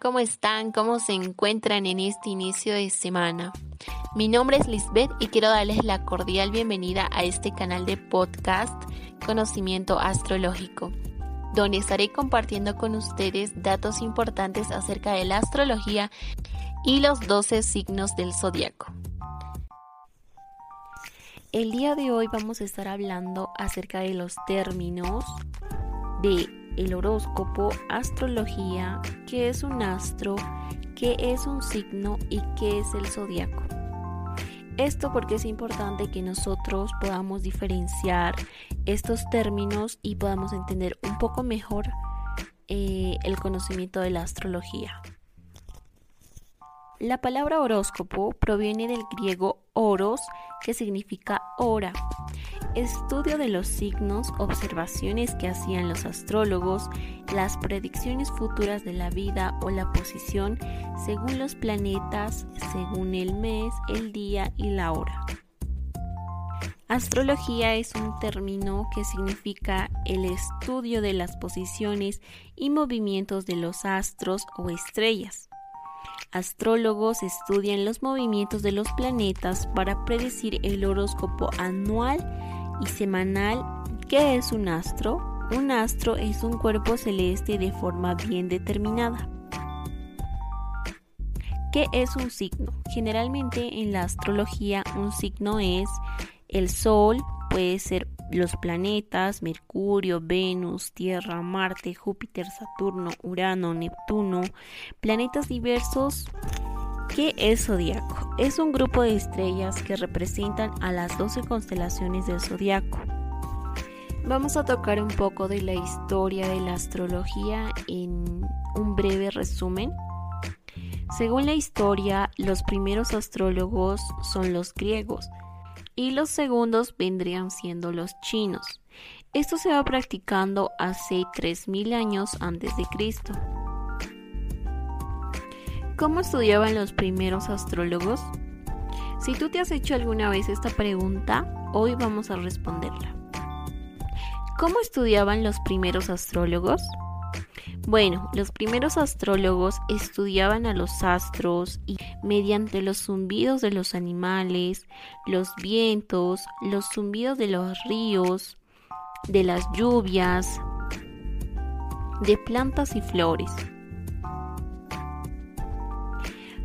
¿cómo están? ¿Cómo se encuentran en este inicio de semana? Mi nombre es Lisbeth y quiero darles la cordial bienvenida a este canal de podcast Conocimiento Astrológico, donde estaré compartiendo con ustedes datos importantes acerca de la astrología y los 12 signos del zodiaco. El día de hoy vamos a estar hablando acerca de los términos de el horóscopo, astrología, qué es un astro, qué es un signo y qué es el zodiaco. Esto porque es importante que nosotros podamos diferenciar estos términos y podamos entender un poco mejor eh, el conocimiento de la astrología. La palabra horóscopo proviene del griego oros, que significa hora, estudio de los signos, observaciones que hacían los astrólogos, las predicciones futuras de la vida o la posición según los planetas, según el mes, el día y la hora. Astrología es un término que significa el estudio de las posiciones y movimientos de los astros o estrellas. Astrólogos estudian los movimientos de los planetas para predecir el horóscopo anual y semanal. ¿Qué es un astro? Un astro es un cuerpo celeste de forma bien determinada. ¿Qué es un signo? Generalmente en la astrología un signo es el Sol, puede ser los planetas, Mercurio, Venus, Tierra, Marte, Júpiter, Saturno, Urano, Neptuno, planetas diversos ¿Qué es zodiaco? Es un grupo de estrellas que representan a las 12 constelaciones del zodiaco. Vamos a tocar un poco de la historia de la astrología en un breve resumen. Según la historia, los primeros astrólogos son los griegos y los segundos vendrían siendo los chinos. Esto se va practicando hace 3000 años antes de Cristo. ¿Cómo estudiaban los primeros astrólogos? Si tú te has hecho alguna vez esta pregunta, hoy vamos a responderla. ¿Cómo estudiaban los primeros astrólogos? Bueno, los primeros astrólogos estudiaban a los astros y mediante los zumbidos de los animales, los vientos, los zumbidos de los ríos, de las lluvias, de plantas y flores.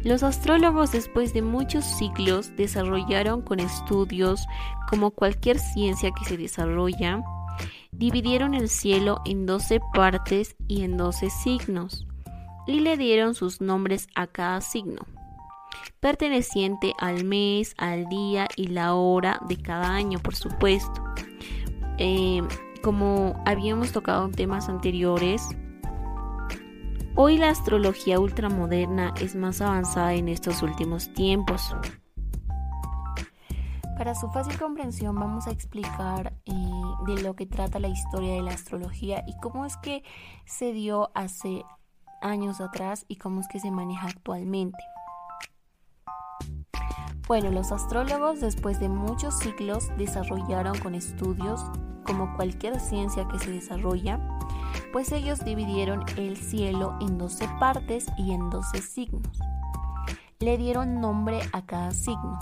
Los astrólogos después de muchos siglos desarrollaron con estudios como cualquier ciencia que se desarrolla, dividieron el cielo en 12 partes y en 12 signos y le dieron sus nombres a cada signo, perteneciente al mes, al día y la hora de cada año, por supuesto. Eh, como habíamos tocado en temas anteriores, Hoy la astrología ultramoderna es más avanzada en estos últimos tiempos. Para su fácil comprensión vamos a explicar eh, de lo que trata la historia de la astrología y cómo es que se dio hace años atrás y cómo es que se maneja actualmente. Bueno, los astrólogos después de muchos siglos desarrollaron con estudios, como cualquier ciencia que se desarrolla, pues ellos dividieron el cielo en 12 partes y en 12 signos. Le dieron nombre a cada signo.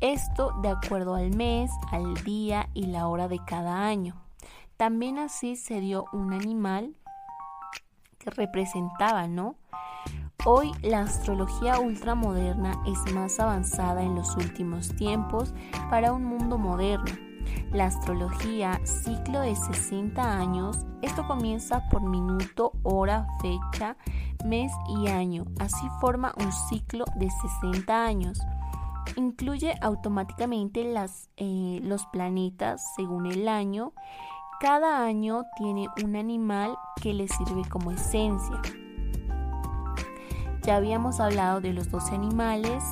Esto de acuerdo al mes, al día y la hora de cada año. También así se dio un animal que representaba, ¿no? Hoy la astrología ultramoderna es más avanzada en los últimos tiempos para un mundo moderno la astrología, ciclo de 60 años, esto comienza por minuto, hora, fecha, mes y año. Así forma un ciclo de 60 años. Incluye automáticamente las, eh, los planetas según el año. Cada año tiene un animal que le sirve como esencia. Ya habíamos hablado de los 12 animales,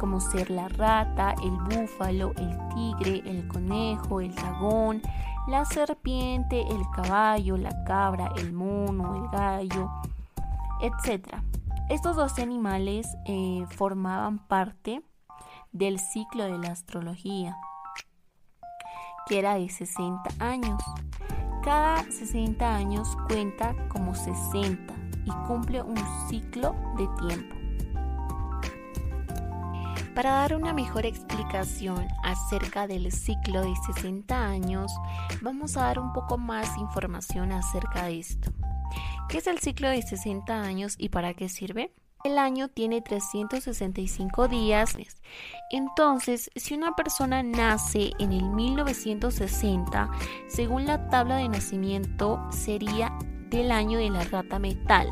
como ser la rata, el búfalo, el tigre, el conejo, el dragón, la serpiente, el caballo, la cabra, el mono, el gallo, etc. Estos dos animales eh, formaban parte del ciclo de la astrología, que era de 60 años. Cada 60 años cuenta como 60 y cumple un ciclo de tiempo. Para dar una mejor explicación acerca del ciclo de 60 años, vamos a dar un poco más información acerca de esto. ¿Qué es el ciclo de 60 años y para qué sirve? El año tiene 365 días. Entonces, si una persona nace en el 1960, según la tabla de nacimiento, sería del año de la rata metal.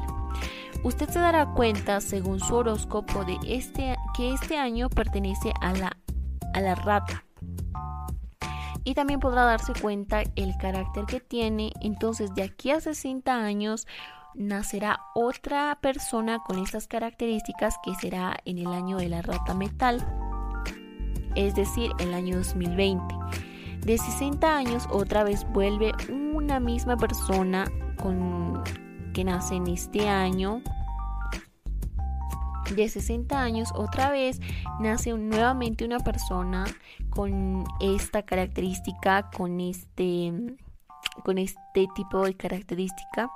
Usted se dará cuenta, según su horóscopo, de este, que este año pertenece a la, a la rata. Y también podrá darse cuenta el carácter que tiene. Entonces, de aquí a 60 años, nacerá otra persona con estas características que será en el año de la rata metal, es decir, el año 2020. De 60 años otra vez vuelve una misma persona con que nace en este año de 60 años otra vez nace nuevamente una persona con esta característica, con este, con este tipo de característica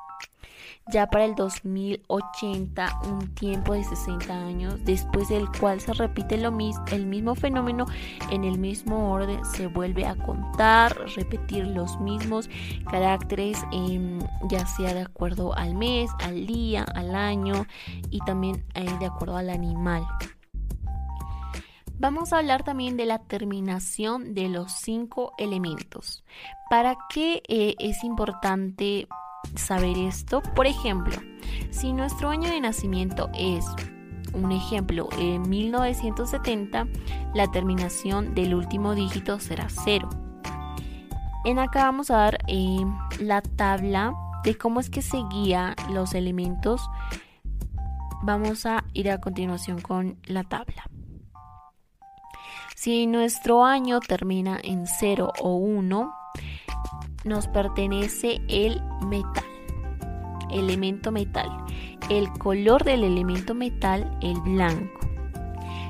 ya para el 2080, un tiempo de 60 años, después del cual se repite lo el mismo fenómeno en el mismo orden, se vuelve a contar, repetir los mismos caracteres, em, ya sea de acuerdo al mes, al día, al año y también eh, de acuerdo al animal. Vamos a hablar también de la terminación de los cinco elementos. ¿Para qué eh, es importante saber esto? Por ejemplo, si nuestro año de nacimiento es, un ejemplo, en 1970, la terminación del último dígito será 0. En acá vamos a dar eh, la tabla de cómo es que se guía los elementos. Vamos a ir a continuación con la tabla. Si nuestro año termina en 0 o 1, nos pertenece el metal, elemento metal. El color del elemento metal, el blanco.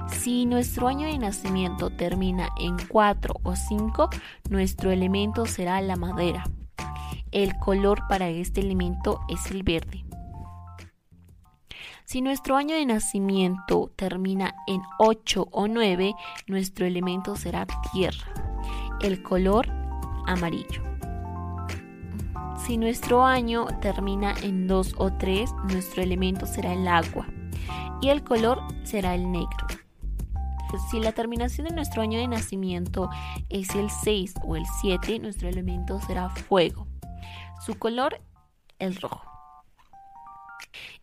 Si nuestro año de nacimiento termina en 4 o 5, nuestro elemento será la madera. El color para este elemento es el verde. Si nuestro año de nacimiento termina en 8 o 9, nuestro elemento será tierra. El color amarillo. Si nuestro año termina en 2 o 3, nuestro elemento será el agua y el color será el negro. Si la terminación de nuestro año de nacimiento es el 6 o el 7, nuestro elemento será fuego. Su color, el rojo.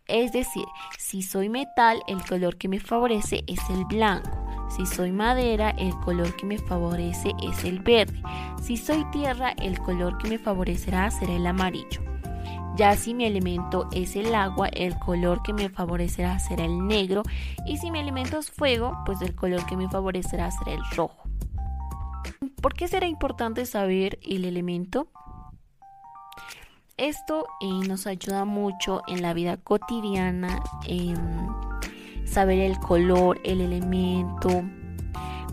Es decir, si soy metal, el color que me favorece es el blanco. Si soy madera, el color que me favorece es el verde. Si soy tierra, el color que me favorecerá será el amarillo. Ya si mi elemento es el agua, el color que me favorecerá será el negro. Y si mi elemento es fuego, pues el color que me favorecerá será el rojo. ¿Por qué será importante saber el elemento? Esto eh, nos ayuda mucho en la vida cotidiana saber el color, el elemento,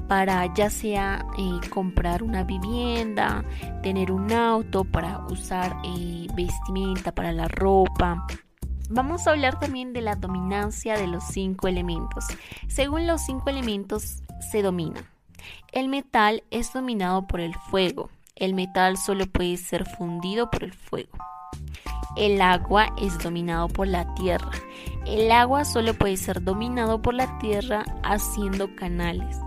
para ya sea eh, comprar una vivienda, tener un auto, para usar eh, vestimenta, para la ropa. Vamos a hablar también de la dominancia de los cinco elementos. Según los cinco elementos se domina. El metal es dominado por el fuego. El metal solo puede ser fundido por el fuego. El agua es dominado por la tierra. El agua solo puede ser dominado por la tierra haciendo canales.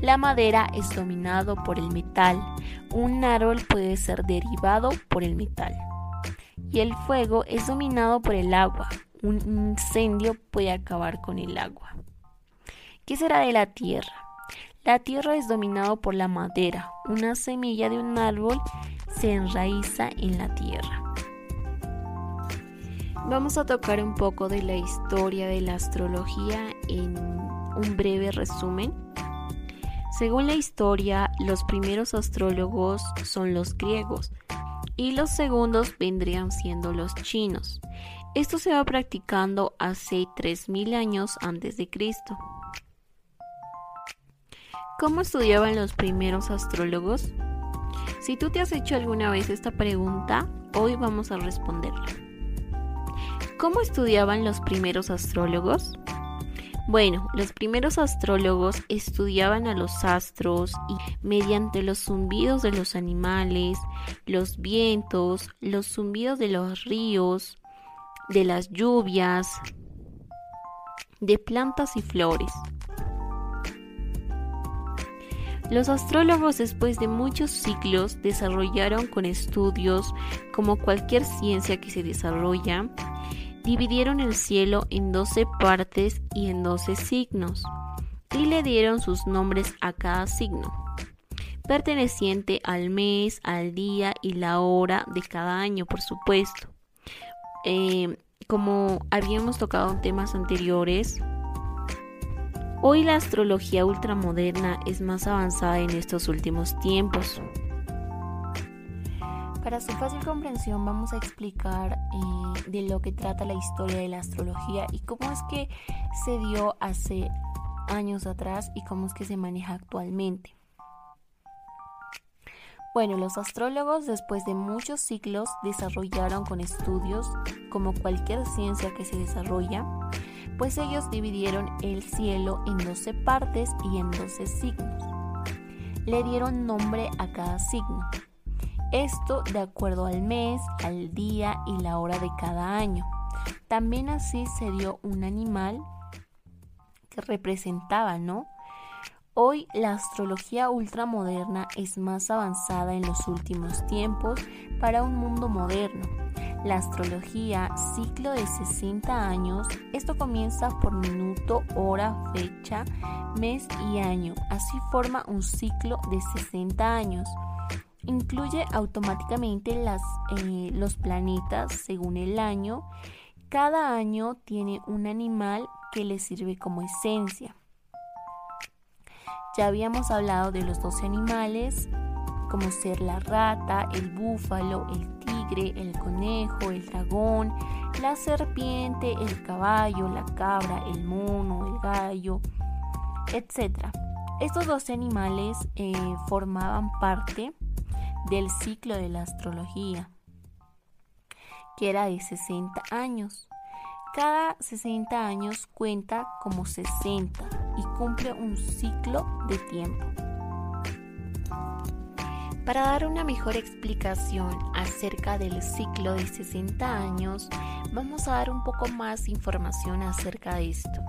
La madera es dominado por el metal. Un árbol puede ser derivado por el metal. Y el fuego es dominado por el agua. Un incendio puede acabar con el agua. ¿Qué será de la tierra? La tierra es dominado por la madera. Una semilla de un árbol se enraiza en la tierra. Vamos a tocar un poco de la historia de la astrología en un breve resumen. Según la historia, los primeros astrólogos son los griegos y los segundos vendrían siendo los chinos. Esto se va practicando hace 3000 años antes de Cristo. ¿Cómo estudiaban los primeros astrólogos? Si tú te has hecho alguna vez esta pregunta, hoy vamos a responderla. Cómo estudiaban los primeros astrólogos? Bueno, los primeros astrólogos estudiaban a los astros y mediante los zumbidos de los animales, los vientos, los zumbidos de los ríos, de las lluvias, de plantas y flores. Los astrólogos después de muchos ciclos desarrollaron con estudios, como cualquier ciencia que se desarrolla, dividieron el cielo en 12 partes y en 12 signos, y le dieron sus nombres a cada signo, perteneciente al mes, al día y la hora de cada año, por supuesto. Eh, como habíamos tocado en temas anteriores, hoy la astrología ultramoderna es más avanzada en estos últimos tiempos. Para su fácil comprensión vamos a explicar eh, de lo que trata la historia de la astrología y cómo es que se dio hace años atrás y cómo es que se maneja actualmente. Bueno, los astrólogos después de muchos siglos desarrollaron con estudios, como cualquier ciencia que se desarrolla, pues ellos dividieron el cielo en 12 partes y en 12 signos. Le dieron nombre a cada signo. Esto de acuerdo al mes, al día y la hora de cada año. También así se dio un animal que representaba, ¿no? Hoy la astrología ultramoderna es más avanzada en los últimos tiempos para un mundo moderno. La astrología, ciclo de 60 años, esto comienza por minuto, hora, fecha, mes y año. Así forma un ciclo de 60 años. Incluye automáticamente las, eh, los planetas según el año. Cada año tiene un animal que le sirve como esencia. Ya habíamos hablado de los 12 animales, como ser la rata, el búfalo, el tigre, el conejo, el dragón, la serpiente, el caballo, la cabra, el mono, el gallo, etc. Estos 12 animales eh, formaban parte del ciclo de la astrología, que era de 60 años. Cada 60 años cuenta como 60 y cumple un ciclo de tiempo. Para dar una mejor explicación acerca del ciclo de 60 años, vamos a dar un poco más información acerca de esto.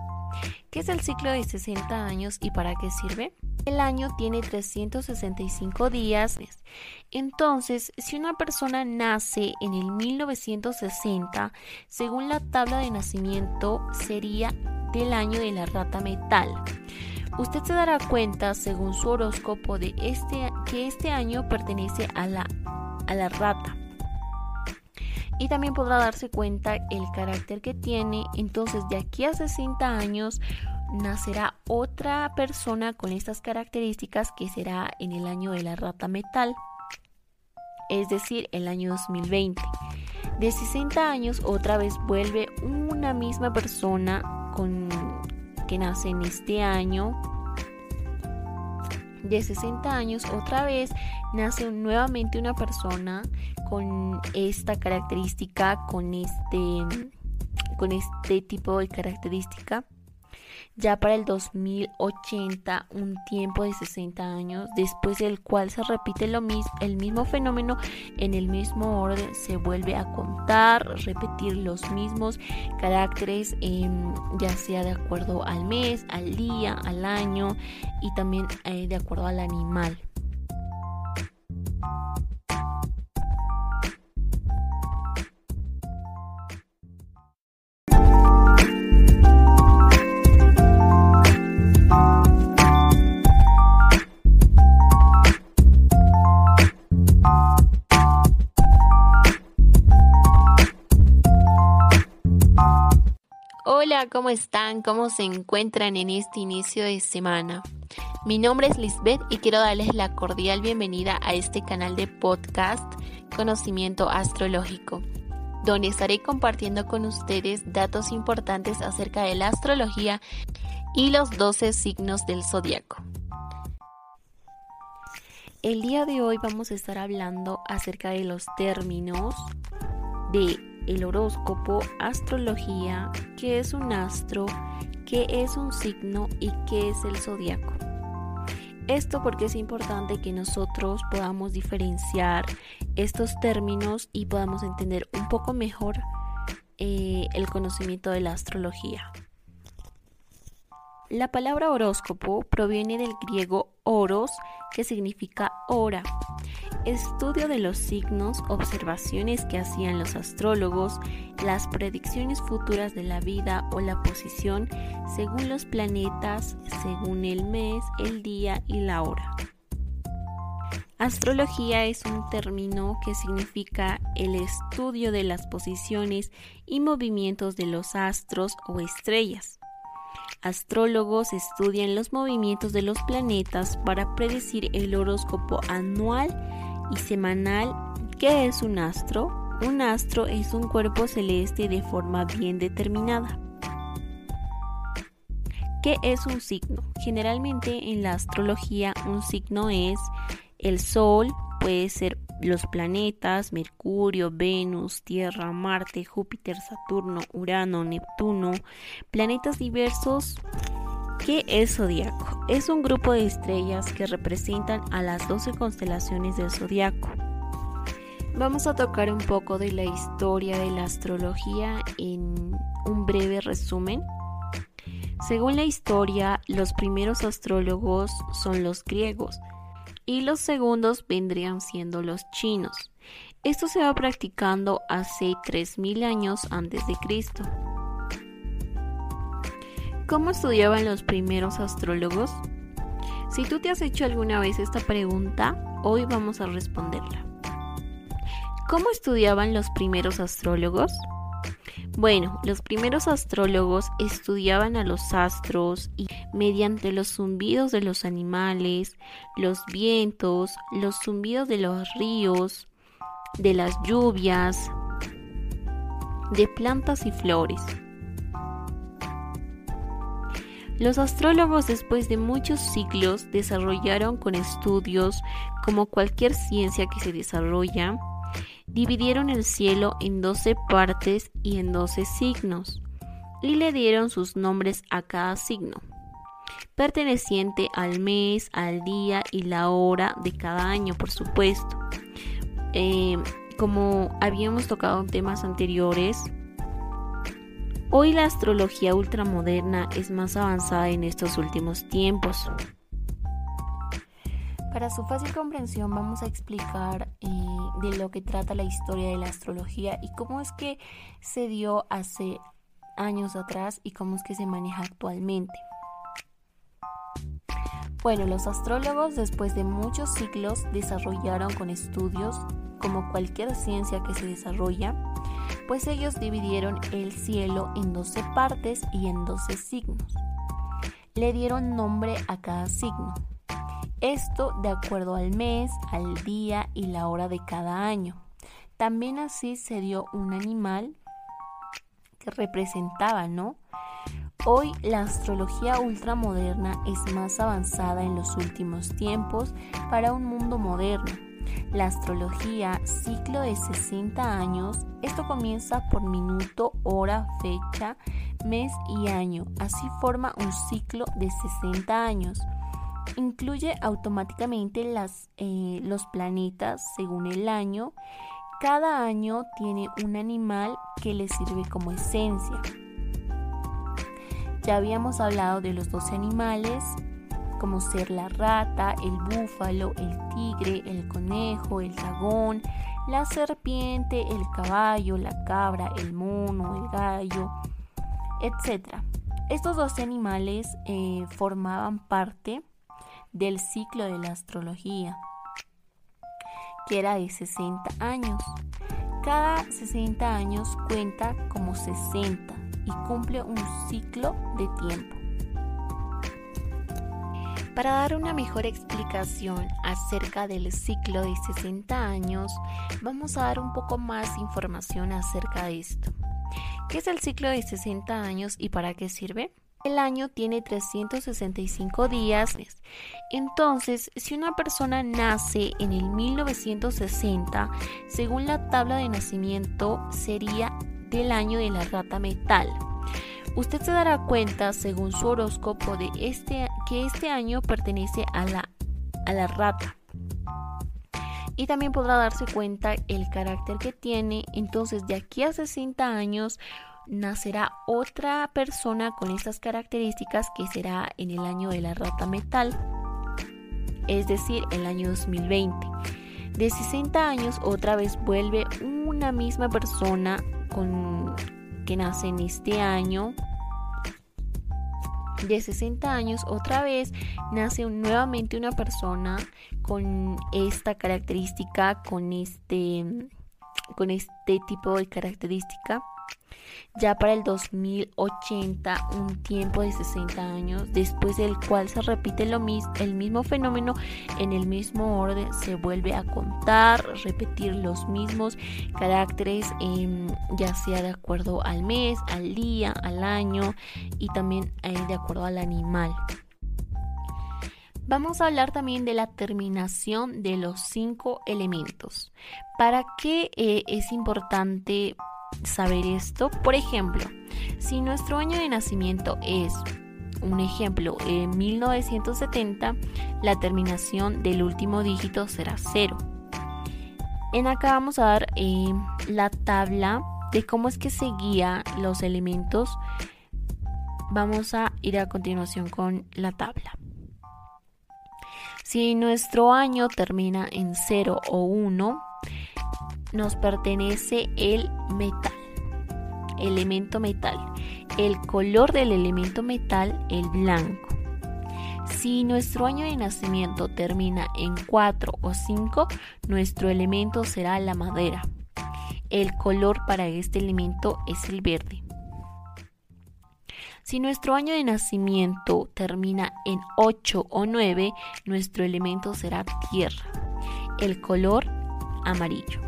¿Qué es el ciclo de 60 años y para qué sirve? El año tiene 365 días. Entonces, si una persona nace en el 1960, según la tabla de nacimiento, sería del año de la rata metal. Usted se dará cuenta, según su horóscopo, de este, que este año pertenece a la, a la rata. Y también podrá darse cuenta el carácter que tiene. Entonces, de aquí a 60 años, nacerá otra persona con estas características que será en el año de la rata metal, es decir, el año 2020. De 60 años otra vez vuelve una misma persona con, que nace en este año. De 60 años otra vez nace nuevamente una persona con esta característica, con este, con este tipo de característica ya para el 2080, un tiempo de 60 años, después del cual se repite lo mismo, el mismo fenómeno en el mismo orden, se vuelve a contar, repetir los mismos caracteres, ya sea de acuerdo al mes, al día, al año y también eh, de acuerdo al animal. ¿Cómo están? ¿Cómo se encuentran en este inicio de semana? Mi nombre es Lisbeth y quiero darles la cordial bienvenida a este canal de podcast Conocimiento Astrológico, donde estaré compartiendo con ustedes datos importantes acerca de la astrología y los 12 signos del zodiaco. El día de hoy vamos a estar hablando acerca de los términos de el horóscopo, astrología, qué es un astro, qué es un signo y qué es el zodiaco. Esto porque es importante que nosotros podamos diferenciar estos términos y podamos entender un poco mejor eh, el conocimiento de la astrología. La palabra horóscopo proviene del griego oros, que significa hora. Estudio de los signos, observaciones que hacían los astrólogos, las predicciones futuras de la vida o la posición según los planetas, según el mes, el día y la hora. Astrología es un término que significa el estudio de las posiciones y movimientos de los astros o estrellas. Astrólogos estudian los movimientos de los planetas para predecir el horóscopo anual y semanal. ¿Qué es un astro? Un astro es un cuerpo celeste de forma bien determinada. ¿Qué es un signo? Generalmente en la astrología un signo es el Sol puede ser los planetas, Mercurio, Venus, Tierra, Marte, Júpiter, Saturno, Urano, Neptuno, planetas diversos. ¿Qué es zodiaco? Es un grupo de estrellas que representan a las 12 constelaciones del zodiaco. Vamos a tocar un poco de la historia de la astrología en un breve resumen. Según la historia, los primeros astrólogos son los griegos, y los segundos vendrían siendo los chinos. Esto se va practicando hace 3.000 años antes de Cristo. ¿Cómo estudiaban los primeros astrólogos? Si tú te has hecho alguna vez esta pregunta, hoy vamos a responderla. ¿Cómo estudiaban los primeros astrólogos? Bueno, los primeros astrólogos estudiaban a los astros y mediante los zumbidos de los animales, los vientos, los zumbidos de los ríos, de las lluvias, de plantas y flores. Los astrólogos después de muchos siglos desarrollaron con estudios como cualquier ciencia que se desarrolla, dividieron el cielo en doce partes y en doce signos, y le dieron sus nombres a cada signo, perteneciente al mes, al día y la hora de cada año, por supuesto. Eh, como habíamos tocado en temas anteriores, hoy la astrología ultramoderna es más avanzada en estos últimos tiempos. Para su fácil comprensión vamos a explicar eh, de lo que trata la historia de la astrología y cómo es que se dio hace años atrás y cómo es que se maneja actualmente. Bueno, los astrólogos después de muchos siglos desarrollaron con estudios, como cualquier ciencia que se desarrolla, pues ellos dividieron el cielo en 12 partes y en 12 signos. Le dieron nombre a cada signo. Esto de acuerdo al mes, al día y la hora de cada año. También así se dio un animal que representaba, ¿no? Hoy la astrología ultramoderna es más avanzada en los últimos tiempos para un mundo moderno. La astrología, ciclo de 60 años, esto comienza por minuto, hora, fecha, mes y año. Así forma un ciclo de 60 años. Incluye automáticamente las, eh, los planetas según el año. Cada año tiene un animal que le sirve como esencia. Ya habíamos hablado de los 12 animales, como ser la rata, el búfalo, el tigre, el conejo, el dragón, la serpiente, el caballo, la cabra, el mono, el gallo, etc. Estos 12 animales eh, formaban parte del ciclo de la astrología, que era de 60 años. Cada 60 años cuenta como 60 y cumple un ciclo de tiempo. Para dar una mejor explicación acerca del ciclo de 60 años, vamos a dar un poco más información acerca de esto. ¿Qué es el ciclo de 60 años y para qué sirve? El año tiene 365 días. Entonces, si una persona nace en el 1960, según la tabla de nacimiento, sería del año de la rata metal. Usted se dará cuenta, según su horóscopo, de este, que este año pertenece a la, a la rata. Y también podrá darse cuenta el carácter que tiene. Entonces, de aquí a 60 años, nacerá otra persona con estas características que será en el año de la rata metal, es decir, el año 2020. De 60 años otra vez vuelve una misma persona con, que nace en este año. De 60 años otra vez nace nuevamente una persona con esta característica, con este, con este tipo de característica ya para el 2080, un tiempo de 60 años, después del cual se repite lo el mismo fenómeno en el mismo orden, se vuelve a contar, repetir los mismos caracteres, em, ya sea de acuerdo al mes, al día, al año y también eh, de acuerdo al animal. Vamos a hablar también de la terminación de los cinco elementos. ¿Para qué eh, es importante saber esto? Por ejemplo, si nuestro año de nacimiento es, un ejemplo, en 1970, la terminación del último dígito será 0. En acá vamos a dar eh, la tabla de cómo es que se guía los elementos. Vamos a ir a continuación con la tabla. Si nuestro año termina en 0 o 1, nos pertenece el metal, elemento metal. El color del elemento metal, el blanco. Si nuestro año de nacimiento termina en 4 o 5, nuestro elemento será la madera. El color para este elemento es el verde. Si nuestro año de nacimiento termina en 8 o 9, nuestro elemento será tierra. El color amarillo.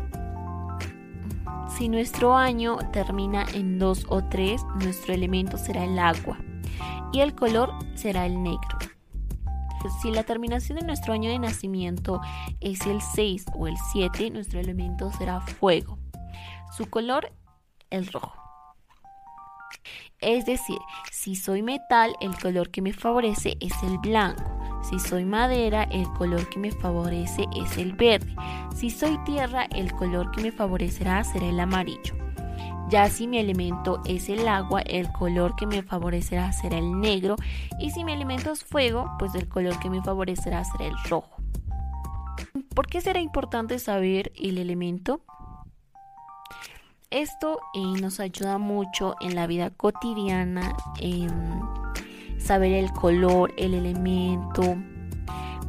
Si nuestro año termina en 2 o 3, nuestro elemento será el agua y el color será el negro. Si la terminación de nuestro año de nacimiento es el 6 o el 7, nuestro elemento será fuego. Su color, el rojo. Es decir, si soy metal, el color que me favorece es el blanco. Si soy madera, el color que me favorece es el verde. Si soy tierra, el color que me favorecerá será el amarillo. Ya si mi elemento es el agua, el color que me favorecerá será el negro. Y si mi elemento es fuego, pues el color que me favorecerá será el rojo. ¿Por qué será importante saber el elemento? Esto eh, nos ayuda mucho en la vida cotidiana saber el color, el elemento,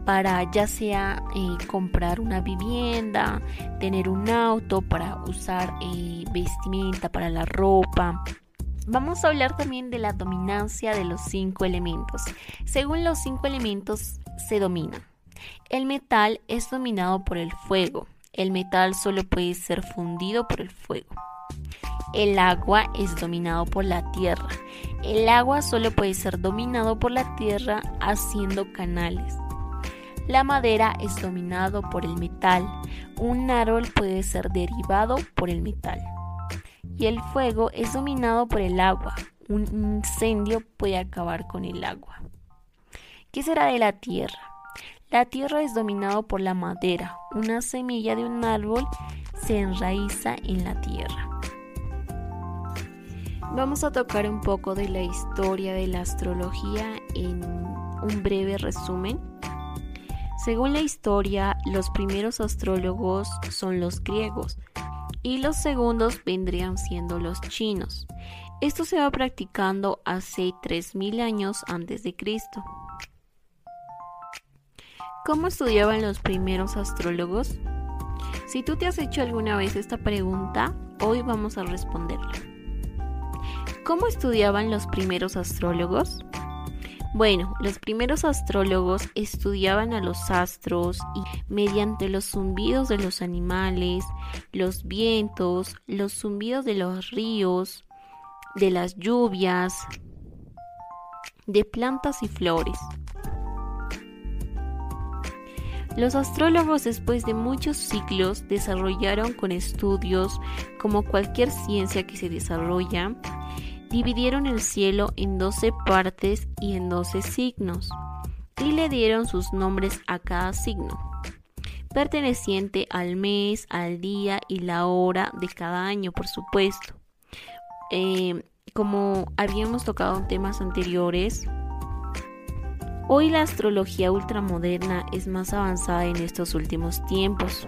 para ya sea eh, comprar una vivienda, tener un auto, para usar eh, vestimenta, para la ropa. Vamos a hablar también de la dominancia de los cinco elementos. Según los cinco elementos se domina. El metal es dominado por el fuego. El metal solo puede ser fundido por el fuego. El agua es dominado por la tierra. El agua solo puede ser dominado por la tierra haciendo canales. La madera es dominado por el metal. Un árbol puede ser derivado por el metal. Y el fuego es dominado por el agua. Un incendio puede acabar con el agua. ¿Qué será de la tierra? La tierra es dominado por la madera. Una semilla de un árbol se enraiza en la tierra. Vamos a tocar un poco de la historia de la astrología en un breve resumen. Según la historia, los primeros astrólogos son los griegos y los segundos vendrían siendo los chinos. Esto se va practicando hace 3000 años antes de Cristo. ¿Cómo estudiaban los primeros astrólogos? Si tú te has hecho alguna vez esta pregunta, hoy vamos a responderla. ¿Cómo estudiaban los primeros astrólogos? Bueno, los primeros astrólogos estudiaban a los astros y mediante los zumbidos de los animales, los vientos, los zumbidos de los ríos, de las lluvias, de plantas y flores. Los astrólogos después de muchos ciclos desarrollaron con estudios como cualquier ciencia que se desarrolla, dividieron el cielo en 12 partes y en 12 signos y le dieron sus nombres a cada signo, perteneciente al mes, al día y la hora de cada año, por supuesto. Eh, como habíamos tocado en temas anteriores, Hoy la astrología ultramoderna es más avanzada en estos últimos tiempos.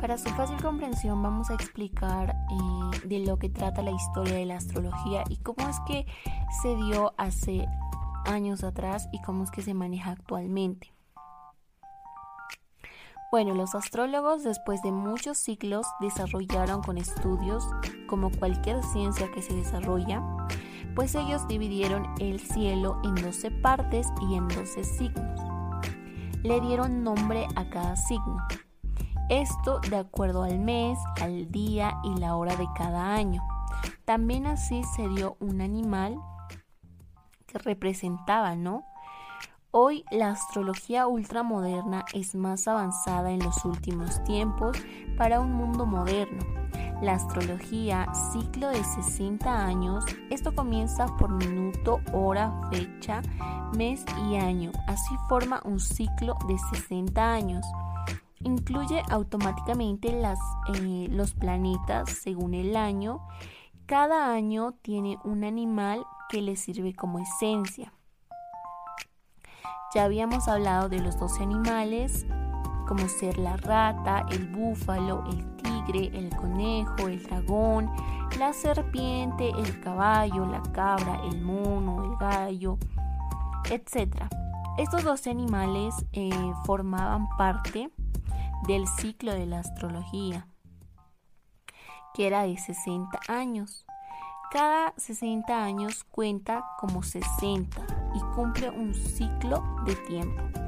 Para su fácil comprensión vamos a explicar eh, de lo que trata la historia de la astrología y cómo es que se dio hace años atrás y cómo es que se maneja actualmente. Bueno, los astrólogos después de muchos siglos desarrollaron con estudios, como cualquier ciencia que se desarrolla, pues ellos dividieron el cielo en 12 partes y en 12 signos. Le dieron nombre a cada signo. Esto de acuerdo al mes, al día y la hora de cada año. También así se dio un animal que representaba, ¿no? Hoy la astrología ultramoderna es más avanzada en los últimos tiempos para un mundo moderno la astrología, ciclo de 60 años, esto comienza por minuto, hora, fecha, mes y año. Así forma un ciclo de 60 años. Incluye automáticamente las, eh, los planetas según el año. Cada año tiene un animal que le sirve como esencia. Ya habíamos hablado de los 12 animales, como ser la rata, el búfalo, el el conejo, el dragón, la serpiente, el caballo, la cabra, el mono, el gallo, etc. Estos dos animales eh, formaban parte del ciclo de la astrología, que era de 60 años. Cada 60 años cuenta como 60 y cumple un ciclo de tiempo.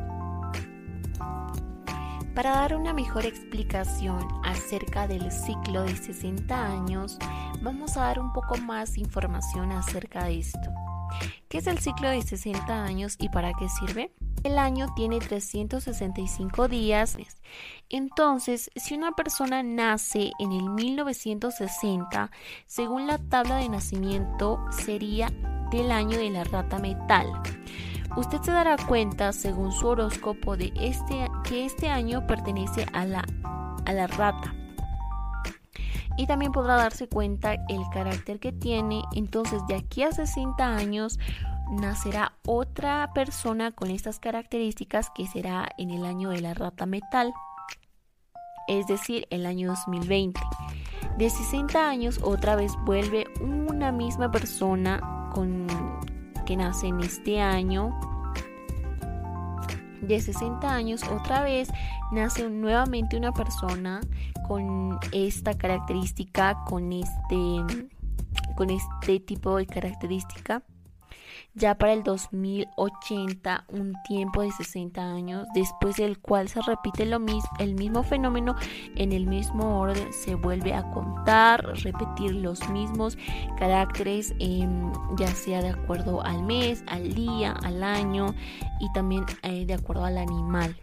Para dar una mejor explicación acerca del ciclo de 60 años, vamos a dar un poco más información acerca de esto. ¿Qué es el ciclo de 60 años y para qué sirve? El año tiene 365 días. Entonces, si una persona nace en el 1960, según la tabla de nacimiento, sería del año de la rata metal. Usted se dará cuenta, según su horóscopo, de este, que este año pertenece a la, a la rata. Y también podrá darse cuenta el carácter que tiene. Entonces, de aquí a 60 años, nacerá otra persona con estas características que será en el año de la rata metal, es decir, el año 2020. De 60 años otra vez vuelve una misma persona con que nace en este año de 60 años, otra vez nace nuevamente una persona con esta característica, con este, con este tipo de característica ya para el 2080, un tiempo de 60 años, después del cual se repite lo mismo, el mismo fenómeno en el mismo orden, se vuelve a contar, repetir los mismos caracteres, em, ya sea de acuerdo al mes, al día, al año y también eh, de acuerdo al animal.